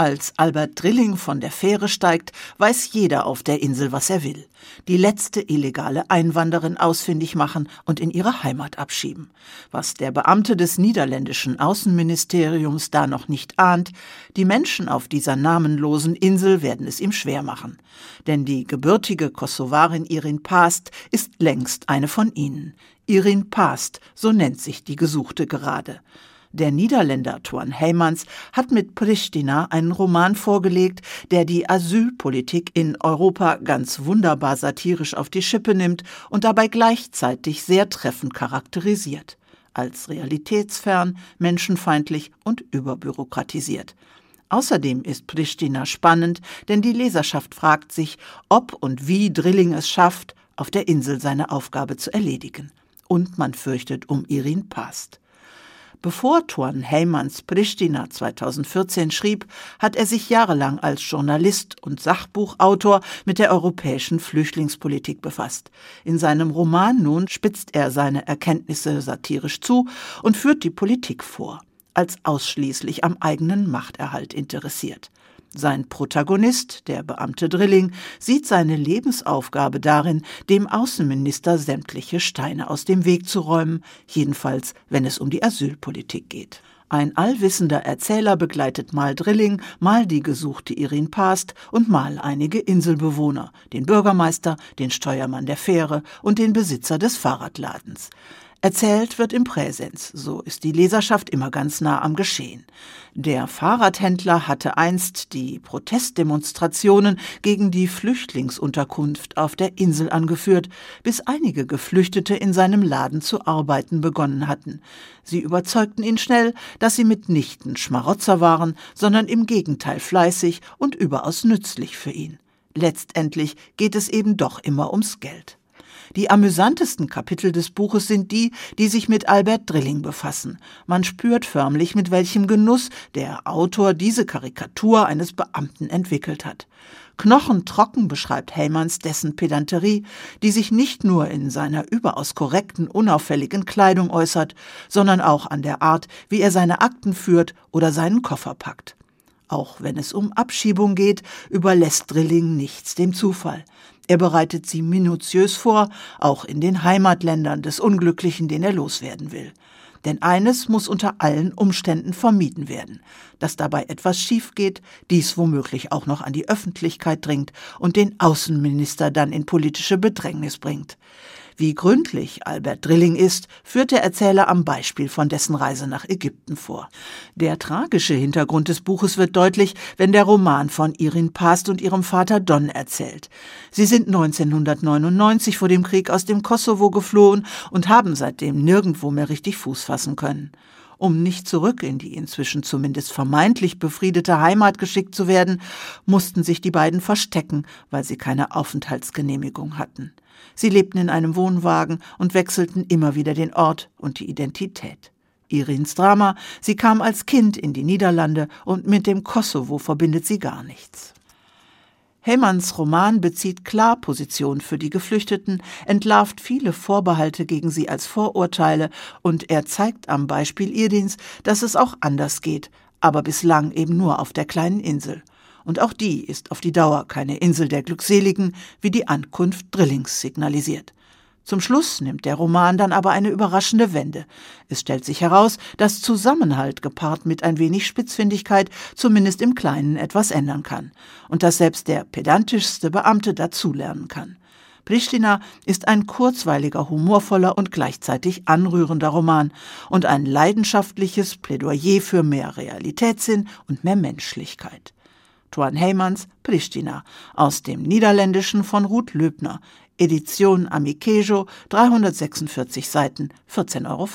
Als Albert Drilling von der Fähre steigt, weiß jeder auf der Insel, was er will. Die letzte illegale Einwanderin ausfindig machen und in ihre Heimat abschieben. Was der Beamte des niederländischen Außenministeriums da noch nicht ahnt, die Menschen auf dieser namenlosen Insel werden es ihm schwer machen. Denn die gebürtige Kosovarin Irin Past ist längst eine von ihnen. Irin Past, so nennt sich die Gesuchte gerade. Der Niederländer Tuan Heymans hat mit Pristina einen Roman vorgelegt, der die Asylpolitik in Europa ganz wunderbar satirisch auf die Schippe nimmt und dabei gleichzeitig sehr treffend charakterisiert. Als realitätsfern, menschenfeindlich und überbürokratisiert. Außerdem ist Pristina spannend, denn die Leserschaft fragt sich, ob und wie Drilling es schafft, auf der Insel seine Aufgabe zu erledigen. Und man fürchtet um Irin Past. Bevor Tuan Heymans Pristina 2014 schrieb, hat er sich jahrelang als Journalist und Sachbuchautor mit der europäischen Flüchtlingspolitik befasst. In seinem Roman nun spitzt er seine Erkenntnisse satirisch zu und führt die Politik vor, als ausschließlich am eigenen Machterhalt interessiert. Sein Protagonist, der Beamte Drilling, sieht seine Lebensaufgabe darin, dem Außenminister sämtliche Steine aus dem Weg zu räumen, jedenfalls wenn es um die Asylpolitik geht. Ein allwissender Erzähler begleitet mal Drilling, mal die gesuchte Irin Past und mal einige Inselbewohner, den Bürgermeister, den Steuermann der Fähre und den Besitzer des Fahrradladens. Erzählt wird im Präsens, so ist die Leserschaft immer ganz nah am Geschehen. Der Fahrradhändler hatte einst die Protestdemonstrationen gegen die Flüchtlingsunterkunft auf der Insel angeführt, bis einige Geflüchtete in seinem Laden zu arbeiten begonnen hatten. Sie überzeugten ihn schnell, dass sie mitnichten Schmarotzer waren, sondern im Gegenteil fleißig und überaus nützlich für ihn. Letztendlich geht es eben doch immer ums Geld. Die amüsantesten Kapitel des Buches sind die, die sich mit Albert Drilling befassen. Man spürt förmlich, mit welchem Genuss der Autor diese Karikatur eines Beamten entwickelt hat. Knochentrocken beschreibt Heymanns dessen Pedanterie, die sich nicht nur in seiner überaus korrekten, unauffälligen Kleidung äußert, sondern auch an der Art, wie er seine Akten führt oder seinen Koffer packt. Auch wenn es um Abschiebung geht, überlässt Drilling nichts dem Zufall. Er bereitet sie minutiös vor, auch in den Heimatländern des Unglücklichen, den er loswerden will. Denn eines muss unter allen Umständen vermieden werden, dass dabei etwas schief geht, dies womöglich auch noch an die Öffentlichkeit dringt und den Außenminister dann in politische Bedrängnis bringt. Wie gründlich Albert Drilling ist, führt der Erzähler am Beispiel von dessen Reise nach Ägypten vor. Der tragische Hintergrund des Buches wird deutlich, wenn der Roman von Irin Past und ihrem Vater Don erzählt. Sie sind 1999 vor dem Krieg aus dem Kosovo geflohen und haben seitdem nirgendwo mehr richtig Fuß fassen können. Um nicht zurück in die inzwischen zumindest vermeintlich befriedete Heimat geschickt zu werden, mussten sich die beiden verstecken, weil sie keine Aufenthaltsgenehmigung hatten. Sie lebten in einem Wohnwagen und wechselten immer wieder den Ort und die Identität. Irins Drama, sie kam als Kind in die Niederlande und mit dem Kosovo verbindet sie gar nichts. Heymanns Roman bezieht klar Position für die Geflüchteten, entlarvt viele Vorbehalte gegen sie als Vorurteile und er zeigt am Beispiel Irdins, dass es auch anders geht, aber bislang eben nur auf der kleinen Insel. Und auch die ist auf die Dauer keine Insel der Glückseligen, wie die Ankunft Drillings signalisiert. Zum Schluss nimmt der Roman dann aber eine überraschende Wende. Es stellt sich heraus, dass Zusammenhalt gepaart mit ein wenig Spitzfindigkeit zumindest im Kleinen etwas ändern kann und dass selbst der pedantischste Beamte dazulernen kann. Pristina ist ein kurzweiliger, humorvoller und gleichzeitig anrührender Roman und ein leidenschaftliches Plädoyer für mehr Realitätssinn und mehr Menschlichkeit. Tuan Heymans, Pristina, aus dem Niederländischen von Ruth Löbner, Edition Amikejo, 346 Seiten, 14,50 Euro.